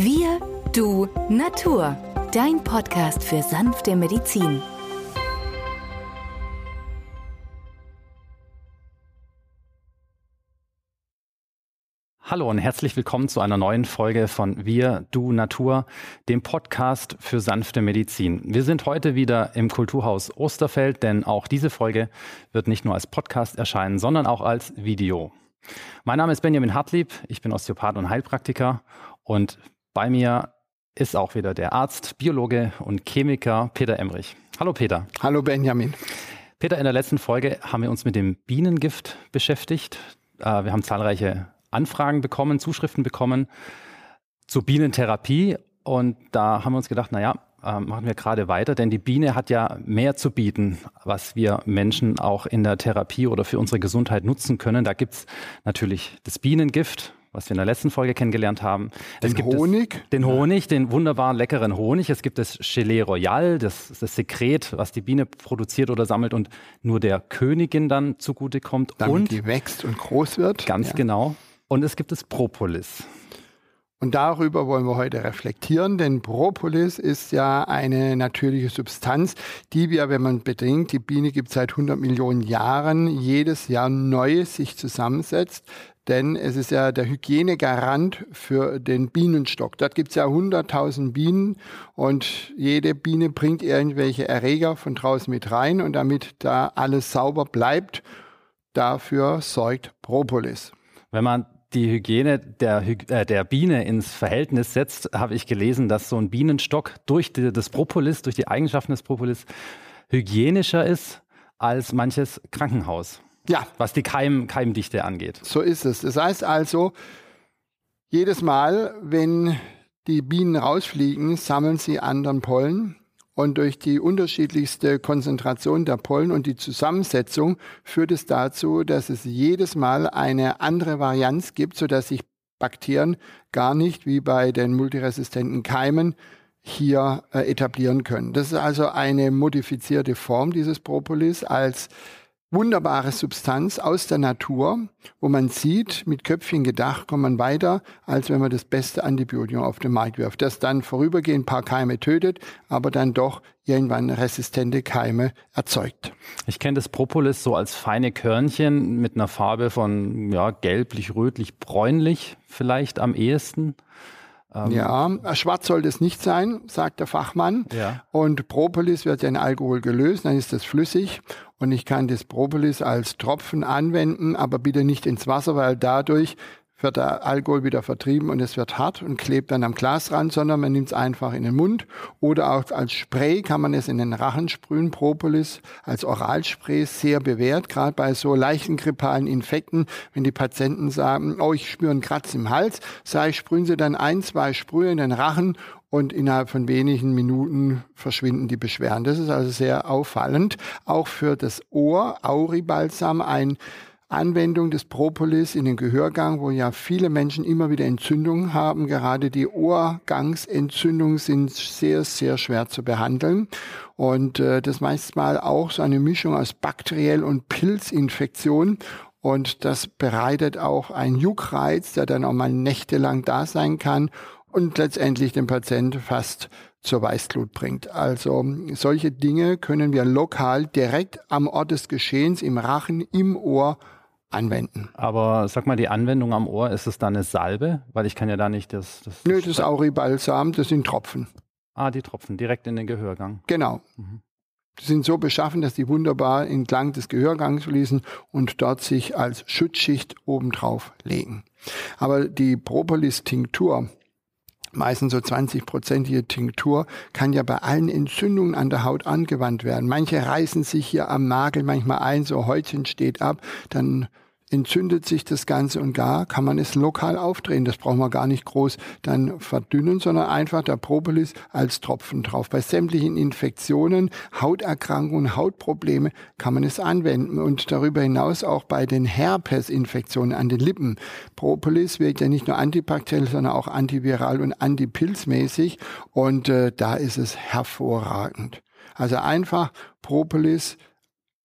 Wir, du, Natur. Dein Podcast für sanfte Medizin. Hallo und herzlich willkommen zu einer neuen Folge von Wir, Du, Natur, dem Podcast für sanfte Medizin. Wir sind heute wieder im Kulturhaus Osterfeld, denn auch diese Folge wird nicht nur als Podcast erscheinen, sondern auch als Video. Mein Name ist Benjamin Hartlieb, ich bin Osteopath und Heilpraktiker und bei mir ist auch wieder der Arzt, Biologe und Chemiker Peter Emrich. Hallo Peter. Hallo Benjamin. Peter, in der letzten Folge haben wir uns mit dem Bienengift beschäftigt. Äh, wir haben zahlreiche Anfragen bekommen, Zuschriften bekommen zur Bienentherapie. Und da haben wir uns gedacht, naja, äh, machen wir gerade weiter, denn die Biene hat ja mehr zu bieten, was wir Menschen auch in der Therapie oder für unsere Gesundheit nutzen können. Da gibt's natürlich das Bienengift, was wir in der letzten Folge kennengelernt haben. Den es gibt Honig? Das, den Honig, den wunderbaren, leckeren Honig. Es gibt das Gelee Royal, das, das Sekret, was die Biene produziert oder sammelt und nur der Königin dann zugutekommt. Damit und die wächst und groß wird. Ganz Ja. genau. Und es gibt das Propolis. Und darüber wollen wir heute reflektieren, denn Propolis ist ja eine natürliche Substanz, die wir, wenn man bedenkt, die Biene gibt es seit 100 Millionen Jahren, jedes Jahr neu sich zusammensetzt. Denn es ist ja der Hygienegarant für den Bienenstock. Dort gibt es ja 100.000 Bienen und jede Biene bringt irgendwelche Erreger von draußen mit rein. Und damit da alles sauber bleibt, dafür sorgt Propolis. Wenn man die Hygiene der, äh, der Biene ins Verhältnis setzt, habe ich gelesen, dass so ein Bienenstock durch die, das Propolis, durch die Eigenschaften des Propolis, hygienischer ist als manches Krankenhaus, Ja, was die Keim, Keimdichte angeht. So ist es. Das heißt also, jedes Mal, wenn die Bienen rausfliegen, sammeln sie anderen Pollen. Und durch die unterschiedlichste Konzentration der Pollen und die Zusammensetzung führt es dazu, dass es jedes Mal eine andere Varianz gibt, sodass sich Bakterien gar nicht wie bei den multiresistenten Keimen hier äh, etablieren können. Das ist also eine modifizierte Form dieses Propolis als wunderbare Substanz aus der Natur, wo man sieht, mit Köpfchen gedacht kommt man weiter, als wenn man das beste Antibiotikum auf den Markt wirft, das dann vorübergehend ein paar Keime tötet, aber dann doch irgendwann resistente Keime erzeugt. Ich kenne das Propolis so als feine Körnchen mit einer Farbe von ja, gelblich, rötlich, bräunlich vielleicht am ehesten. Ja, schwarz sollte es nicht sein, sagt der Fachmann. Ja. Und Propolis wird ja in Alkohol gelöst, dann ist das flüssig. Und ich kann das Propolis als Tropfen anwenden, aber bitte nicht ins Wasser, weil dadurch wird der Alkohol wieder vertrieben und es wird hart und klebt dann am Glasrand, sondern man nimmt es einfach in den Mund oder auch als Spray kann man es in den Rachen sprühen. Propolis als Oralspray sehr bewährt, gerade bei so leichten grippalen Infekten, wenn die Patienten sagen, oh, ich spüre einen Kratz im Hals, ich, sprühen Sie dann ein, zwei Sprühe in den Rachen und innerhalb von wenigen Minuten verschwinden die Beschwerden. Das ist also sehr auffallend. Auch für das Ohr, Auribalsam, ein Anwendung des Propolis in den Gehörgang, wo ja viele Menschen immer wieder Entzündungen haben. Gerade die Ohrgangsentzündungen sind sehr, sehr schwer zu behandeln. Und äh, das meist mal auch so eine Mischung aus bakteriell und Pilzinfektion. Und das bereitet auch einen Juckreiz, der dann auch mal nächtelang da sein kann und letztendlich den Patient fast zur Weißglut bringt. Also solche Dinge können wir lokal direkt am Ort des Geschehens im Rachen, im Ohr anwenden. Aber sag mal, die Anwendung am Ohr, ist es dann eine Salbe? Weil ich kann ja da nicht das... das Nö, das Auribalsam, das sind Tropfen. Ah, die Tropfen, direkt in den Gehörgang. Genau. Mhm. Die sind so beschaffen, dass die wunderbar entlang des Gehörgangs fließen und dort sich als Schutzschicht obendrauf legen. Aber die Propolis-Tinktur, meistens so 20-prozentige Tinktur, kann ja bei allen Entzündungen an der Haut angewandt werden. Manche reißen sich hier am Nagel manchmal ein, so Häutchen steht ab, dann entzündet sich das Ganze und gar kann man es lokal aufdrehen. Das braucht man gar nicht groß dann verdünnen, sondern einfach der Propolis als Tropfen drauf. Bei sämtlichen Infektionen, Hauterkrankungen, Hautprobleme kann man es anwenden und darüber hinaus auch bei den Herpesinfektionen an den Lippen. Propolis wirkt ja nicht nur antibakteriell, sondern auch antiviral und antipilzmäßig und äh, da ist es hervorragend. Also einfach Propolis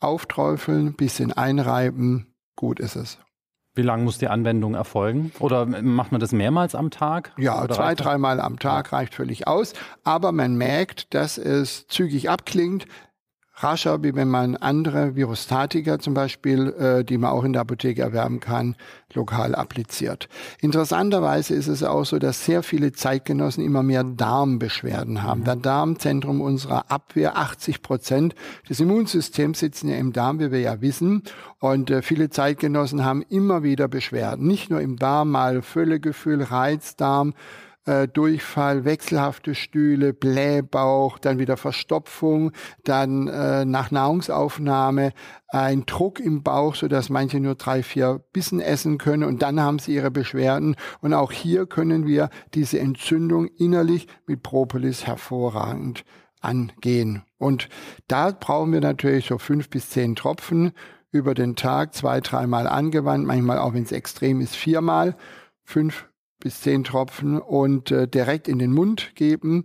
aufträufeln, bisschen einreiben, gut ist es. Wie lange muss die Anwendung erfolgen? Oder macht man das mehrmals am Tag? Ja, Oder zwei, dreimal am Tag reicht völlig aus. Aber man merkt, dass es zügig abklingt rascher, wie wenn man andere Virostatika zum Beispiel, äh, die man auch in der Apotheke erwerben kann, lokal appliziert. Interessanterweise ist es auch so, dass sehr viele Zeitgenossen immer mehr Darmbeschwerden haben. Der Darmzentrum unserer Abwehr, 80 Prozent des Immunsystems sitzen ja im Darm, wie wir ja wissen. Und äh, viele Zeitgenossen haben immer wieder Beschwerden. Nicht nur im Darm, mal Völlegefühl, Reizdarm, äh, Durchfall, wechselhafte Stühle, Blähbauch, dann wieder Verstopfung, dann äh, nach Nahrungsaufnahme ein Druck im Bauch, so dass manche nur drei, vier Bissen essen können und dann haben sie ihre Beschwerden. Und auch hier können wir diese Entzündung innerlich mit Propolis hervorragend angehen. Und da brauchen wir natürlich so fünf bis zehn Tropfen über den Tag, zwei, dreimal angewandt, manchmal auch wenn es extrem ist, viermal. Fünf bis zehn Tropfen und äh, direkt in den Mund geben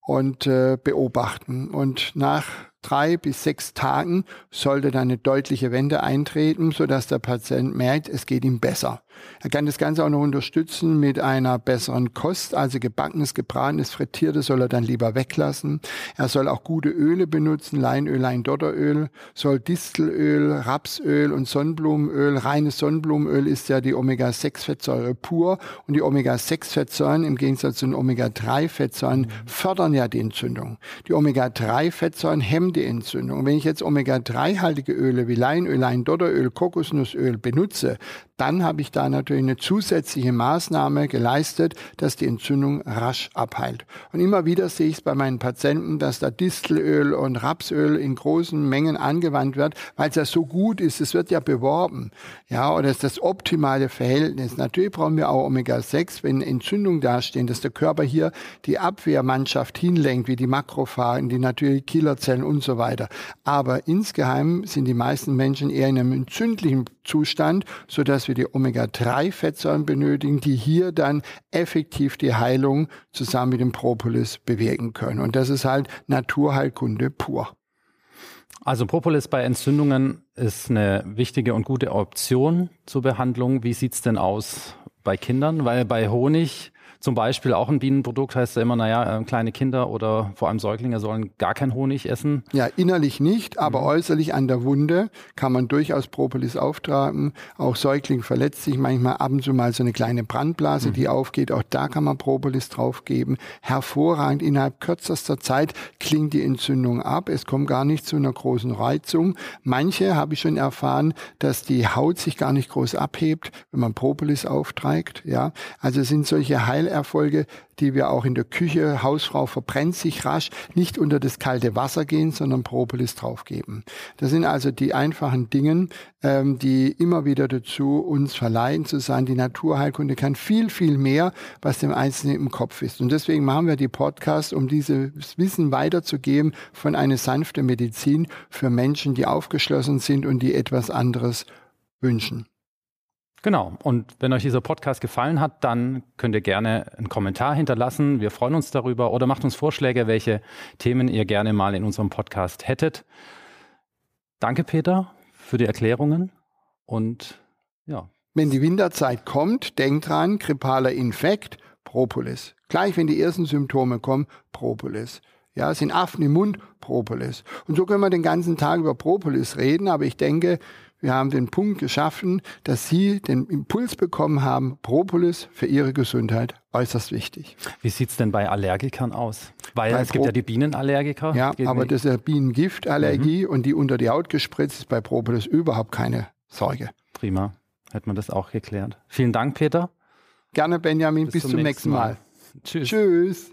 und äh, beobachten. Und nach drei bis sechs Tagen sollte dann eine deutliche Wende eintreten, sodass der Patient merkt, es geht ihm besser. Er kann das Ganze auch noch unterstützen mit einer besseren Kost, also gebackenes, gebratenes, frittiertes soll er dann lieber weglassen. Er soll auch gute Öle benutzen, Leinöl, Leindotteröl, soll Distelöl, Rapsöl und Sonnenblumenöl. Reines Sonnenblumenöl ist ja die Omega-6-Fettsäure pur und die Omega-6-Fettsäuren im Gegensatz zu den Omega-3-Fettsäuren fördern ja die Entzündung. Die Omega-3-Fettsäuren hemmen die Entzündung. Wenn ich jetzt Omega-3-haltige Öle wie Leinöl, Leindotteröl, Kokosnussöl benutze, dann habe ich da natürlich eine zusätzliche Maßnahme geleistet, dass die Entzündung rasch abheilt. Und immer wieder sehe ich es bei meinen Patienten, dass da Distelöl und Rapsöl in großen Mengen angewandt wird, weil es ja so gut ist. Es wird ja beworben. Ja, oder ist das optimale Verhältnis. Natürlich brauchen wir auch Omega-6, wenn Entzündungen dastehen, dass der Körper hier die Abwehrmannschaft hinlenkt, wie die Makrophagen, die natürlich Killerzellen und so weiter. Aber insgeheim sind die meisten Menschen eher in einem entzündlichen Zustand, so dass wir die Omega-3-Fettsäuren benötigen, die hier dann effektiv die Heilung zusammen mit dem Propolis bewirken können. Und das ist halt Naturheilkunde pur. Also Propolis bei Entzündungen ist eine wichtige und gute Option zur Behandlung. Wie sieht's denn aus bei Kindern? Weil bei Honig zum Beispiel auch ein Bienenprodukt heißt ja immer, naja, äh, kleine Kinder oder vor allem Säuglinge sollen gar kein Honig essen. Ja, innerlich nicht, aber mhm. äußerlich an der Wunde kann man durchaus Propolis auftragen. Auch Säugling verletzt sich manchmal ab und zu mal so eine kleine Brandblase, mhm. die aufgeht. Auch da kann man Propolis draufgeben. Hervorragend. Innerhalb kürzester Zeit klingt die Entzündung ab. Es kommt gar nicht zu einer großen Reizung. Manche habe ich schon erfahren, dass die Haut sich gar nicht groß abhebt, wenn man Propolis aufträgt. Ja, also es sind solche Heil Erfolge, die wir auch in der Küche, Hausfrau verbrennt sich rasch, nicht unter das kalte Wasser gehen, sondern Propolis draufgeben. Das sind also die einfachen Dinge, ähm, die immer wieder dazu uns verleihen zu sein. Die Naturheilkunde kann viel, viel mehr, was dem Einzelnen im Kopf ist. Und deswegen machen wir die Podcasts, um dieses Wissen weiterzugeben von einer sanften Medizin für Menschen, die aufgeschlossen sind und die etwas anderes wünschen. Genau. Und wenn euch dieser Podcast gefallen hat, dann könnt ihr gerne einen Kommentar hinterlassen. Wir freuen uns darüber oder macht uns Vorschläge, welche Themen ihr gerne mal in unserem Podcast hättet. Danke, Peter, für die Erklärungen und ja. Wenn die Winterzeit kommt, denkt dran, grippaler Infekt, Propolis. Gleich wenn die ersten Symptome kommen, Propolis. Ja, sind Affen im Mund, Propolis. Und so können wir den ganzen Tag über Propolis reden, aber ich denke, wir haben den Punkt geschaffen, dass Sie den Impuls bekommen haben, Propolis für Ihre Gesundheit äußerst wichtig. Wie sieht's denn bei Allergikern aus? Weil bei es Pro gibt ja die Bienenallergiker. Ja, aber das ist ja Bienengiftallergie mhm. und die unter die Haut gespritzt ist bei Propolis überhaupt keine Sorge. Prima, hätte man das auch geklärt. Vielen Dank, Peter. Gerne, Benjamin. Bis, bis zum, zum, nächsten Mal. Mal. Tschüss. Tschüss.